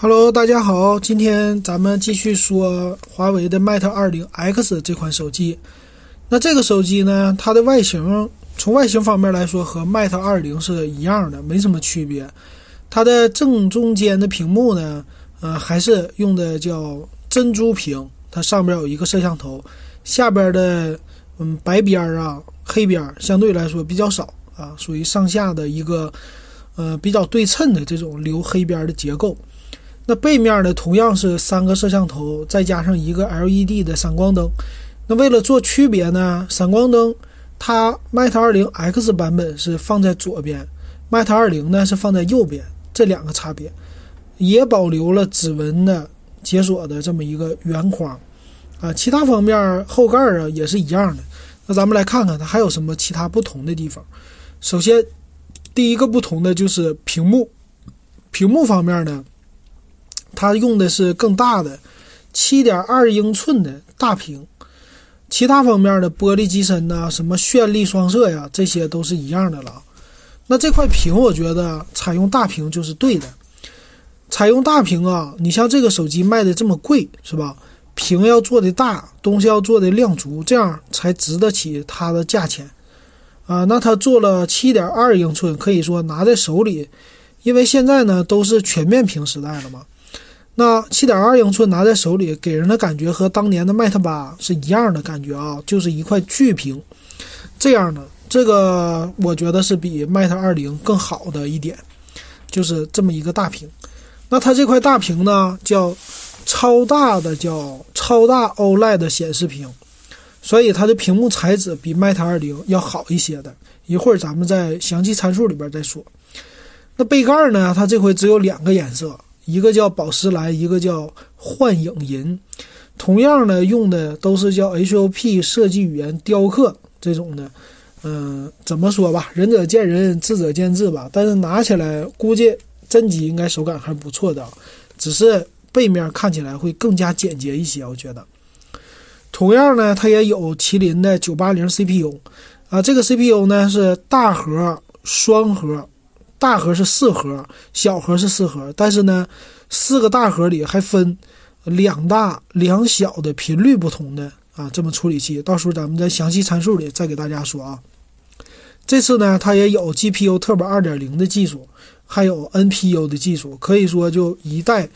Hello，大家好，今天咱们继续说华为的 Mate 20X 这款手机。那这个手机呢，它的外形从外形方面来说和 Mate 20是一样的，没什么区别。它的正中间的屏幕呢，呃，还是用的叫珍珠屏，它上边有一个摄像头，下边的嗯白边啊、黑边相对来说比较少啊，属于上下的一个呃比较对称的这种留黑边的结构。那背面呢，同样是三个摄像头，再加上一个 LED 的闪光灯。那为了做区别呢，闪光灯它 Mate 20 X 版本是放在左边，Mate 20呢是放在右边，这两个差别，也保留了指纹的解锁的这么一个圆框啊。其他方面后盖啊也是一样的。那咱们来看看它还有什么其他不同的地方。首先，第一个不同的就是屏幕，屏幕方面呢。它用的是更大的七点二英寸的大屏，其他方面的玻璃机身呐，什么绚丽双色呀，这些都是一样的了。那这块屏，我觉得采用大屏就是对的。采用大屏啊，你像这个手机卖的这么贵，是吧？屏要做的大，东西要做的量足，这样才值得起它的价钱啊。那它做了七点二英寸，可以说拿在手里，因为现在呢都是全面屏时代了嘛。那七点二英寸拿在手里，给人的感觉和当年的 Mate 八是一样的感觉啊，就是一块巨屏。这样的这个，我觉得是比 Mate 二零更好的一点，就是这么一个大屏。那它这块大屏呢，叫超大的叫超大 OLED 显示屏，所以它的屏幕材质比 Mate 二零要好一些的。一会儿咱们在详细参数里边再说。那背盖呢，它这回只有两个颜色。一个叫宝石蓝，一个叫幻影银，同样呢，用的都是叫 HOP 设计语言雕刻这种的，嗯，怎么说吧，仁者见仁，智者见智吧。但是拿起来估计真机应该手感还不错的，只是背面看起来会更加简洁一些，我觉得。同样呢，它也有麒麟的九八零 CPU，啊，这个 CPU 呢是大核双核。大核是四核，小核是四核，但是呢，四个大核里还分两大两小的频率不同的啊，这么处理器，到时候咱们在详细参数里再给大家说啊。这次呢，它也有 GPU Turbo 2.0的技术，还有 NPU 的技术，可以说就一代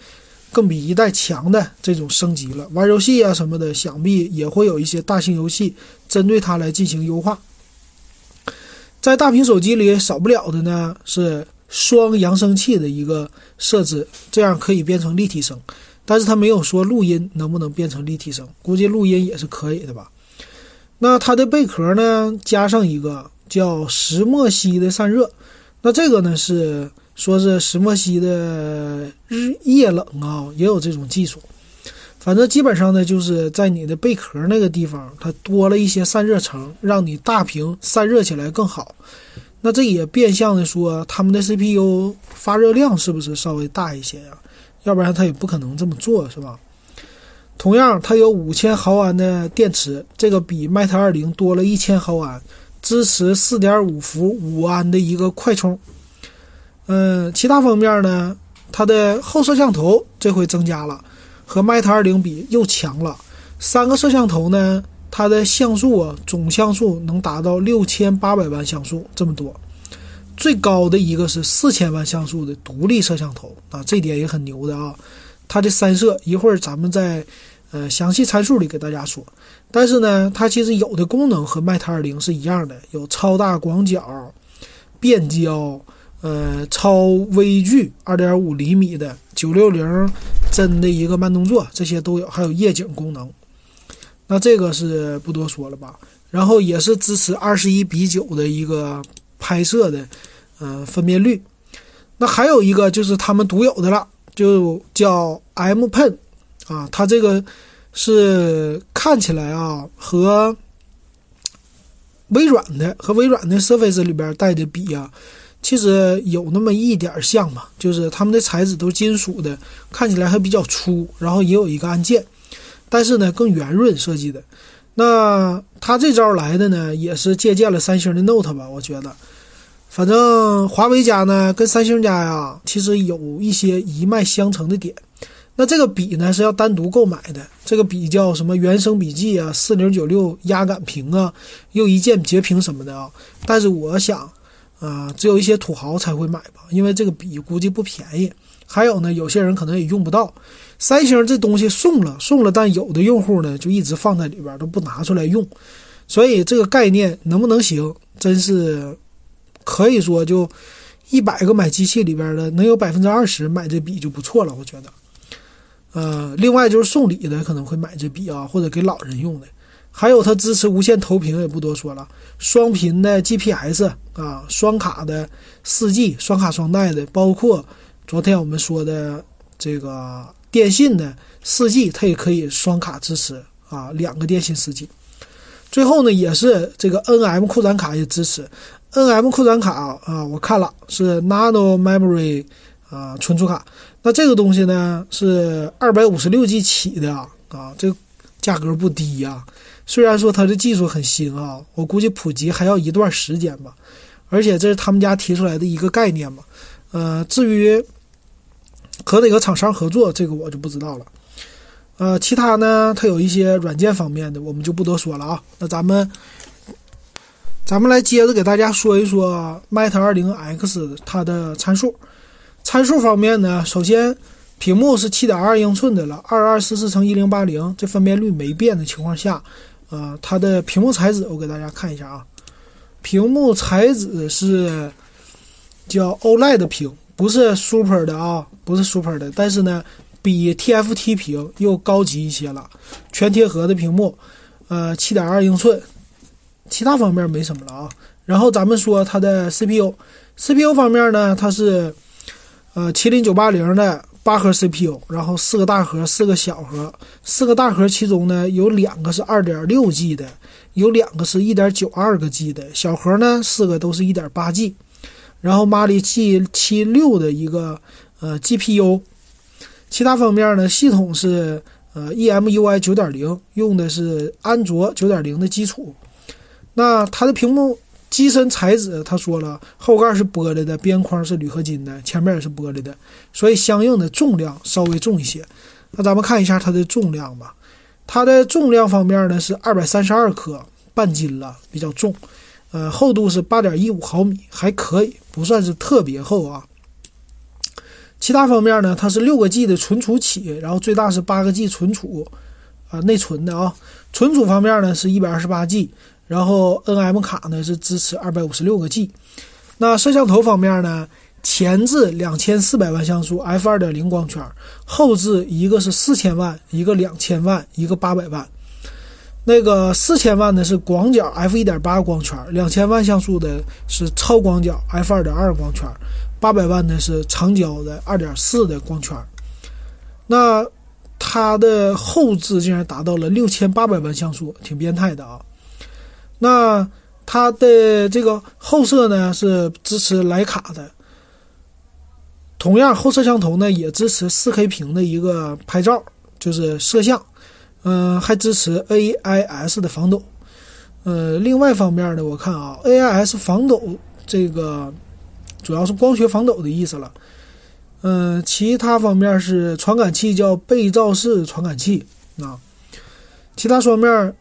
更比一代强的这种升级了。玩游戏啊什么的，想必也会有一些大型游戏针对它来进行优化。在大屏手机里少不了的呢是双扬声器的一个设置，这样可以变成立体声，但是它没有说录音能不能变成立体声，估计录音也是可以的吧。那它的贝壳呢加上一个叫石墨烯的散热，那这个呢是说是石墨烯的日夜冷啊，也有这种技术。反正基本上呢，就是在你的贝壳那个地方，它多了一些散热层，让你大屏散热起来更好。那这也变相的说，他们的 CPU 发热量是不是稍微大一些呀？要不然它也不可能这么做，是吧？同样，它有五千毫安的电池，这个比 Mate 二零多了一千毫安，支持四点五伏五安的一个快充。嗯，其他方面呢，它的后摄像头这回增加了。和 Mate 20比又强了，三个摄像头呢，它的像素啊，总像素能达到六千八百万像素这么多，最高的一个是四千万像素的独立摄像头啊，这点也很牛的啊。它的三摄一会儿咱们在呃详细参数里给大家说，但是呢，它其实有的功能和 Mate 20是一样的，有超大广角、变焦。呃，超微距二点五厘米的九六零帧的一个慢动作，这些都有，还有夜景功能。那这个是不多说了吧？然后也是支持二十一比九的一个拍摄的，呃，分辨率。那还有一个就是他们独有的了，就叫 M Pen 啊，它这个是看起来啊和微软的和微软的 Surface 里边带的比啊。其实有那么一点像吧，就是它们的材质都是金属的，看起来还比较粗，然后也有一个按键，但是呢更圆润设计的。那它这招来的呢，也是借鉴了三星的 Note 吧？我觉得反正华为家呢跟三星家呀，其实有一些一脉相承的点。那这个笔呢是要单独购买的，这个笔叫什么原生笔记啊，四零九六压感屏啊，又一键截屏什么的啊。但是我想，啊，只有一些土豪才会买吧，因为这个笔估计不便宜。还有呢，有些人可能也用不到。三星这东西送了送了，但有的用户呢就一直放在里边都不拿出来用，所以这个概念能不能行，真是可以说就一百个买机器里边的能有百分之二十买这笔就不错了，我觉得。呃，另外就是送礼的可能会买这笔啊，或者给老人用的。还有它支持无线投屏，也不多说了。双频的 GPS 啊，双卡的四 G，双卡双待的，包括昨天我们说的这个电信的四 G，它也可以双卡支持啊，两个电信四 G。最后呢，也是这个 NM 扩展卡也支持。NM 扩展卡啊，我看了是 Nano Memory 啊存储卡。那这个东西呢是二百五十六 G 起的啊，啊，这个价格不低呀。虽然说它的技术很新啊，我估计普及还要一段时间吧。而且这是他们家提出来的一个概念嘛。呃，至于和哪个厂商合作，这个我就不知道了。呃，其他呢，它有一些软件方面的，我们就不多说了啊。那咱们咱们来接着给大家说一说 Mate 二零 X 它的参数。参数方面呢，首先屏幕是七点二英寸的了，二二四四乘一零八零，这分辨率没变的情况下，呃，它的屏幕材质我给大家看一下啊，屏幕材质是叫 OLED 屏，不是 Super 的啊，不是 Super 的，但是呢，比 TFT 屏又高级一些了，全贴合的屏幕，呃，七点二英寸，其他方面没什么了啊。然后咱们说它的 CPU，CPU 方面呢，它是。呃，麒麟九八零的八核 CPU，然后四个大核，四个小核。四个大核其中呢，有两个是二点六 G 的，有两个是一点九二个 G 的。小核呢，四个都是一点八 G。然后马里 G 七六的一个呃 GPU。其他方面呢，系统是呃 EMUI 九点零，用的是安卓九点零的基础。那它的屏幕。机身材质，他说了，后盖是玻璃的，边框是铝合金的，前面也是玻璃的，所以相应的重量稍微重一些。那咱们看一下它的重量吧。它的重量方面呢是二百三十二克，半斤了，比较重。呃，厚度是八点一五毫米，还可以，不算是特别厚啊。其他方面呢，它是六个 G 的存储起，然后最大是八个 G 存储，啊，内存的啊。存储方面呢是一百二十八 G。然后 N M 卡呢是支持二百五十六个 G，那摄像头方面呢，前置两千四百万像素 F 二点零光圈，后置一个是四千万，一个两千万，一个八百万。那个四千万的是广角 F 一点八光圈，两千万像素的是超广角 F 二点二光圈，八百万的是长焦的二点四的光圈。那它的后置竟然达到了六千八百万像素，挺变态的啊！那它的这个后摄呢是支持徕卡的，同样后摄像头呢也支持 4K 屏的一个拍照，就是摄像，嗯，还支持 AIS 的防抖，呃，另外方面呢，我看啊，AIS 防抖这个主要是光学防抖的意思了，嗯，其他方面是传感器叫背照式传感器。啊，其他方面。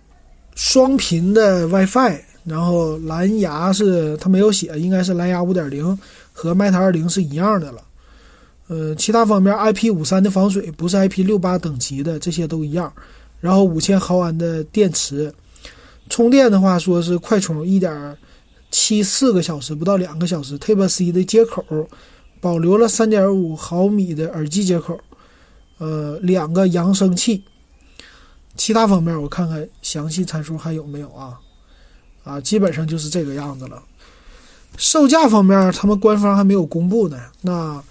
双频的 WiFi，然后蓝牙是它没有写，应该是蓝牙五点零，和 Mate 二零是一样的了。呃，其他方面 IP 五三的防水，不是 IP 六八等级的，这些都一样。然后五千毫安的电池，充电的话说是快充一点七四个小时，不到两个小时。Type C 的接口，保留了三点五毫米的耳机接口，呃，两个扬声器。其他方面我看看详细参数还有没有啊？啊，基本上就是这个样子了。售价方面，他们官方还没有公布呢。那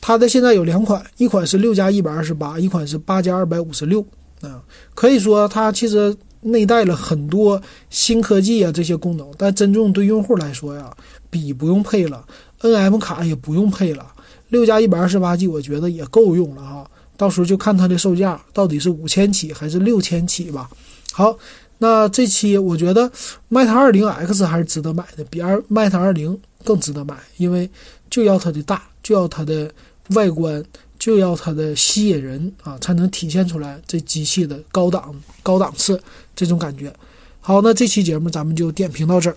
它的现在有两款，一款是六加一百二十八，一款是八加二百五十六。啊，可以说它其实内带了很多新科技啊这些功能，但真正对用户来说呀，笔不用配了，NM 卡也不用配了，六加一百二十八 G 我觉得也够用了哈。到时候就看它的售价到底是五千起还是六千起吧。好，那这期我觉得 Mate 二零 X 还是值得买的，比二 Mate 二零更值得买，因为就要它的大，就要它的外观，就要它的吸引人啊，才能体现出来这机器的高档、高档次这种感觉。好，那这期节目咱们就点评到这儿。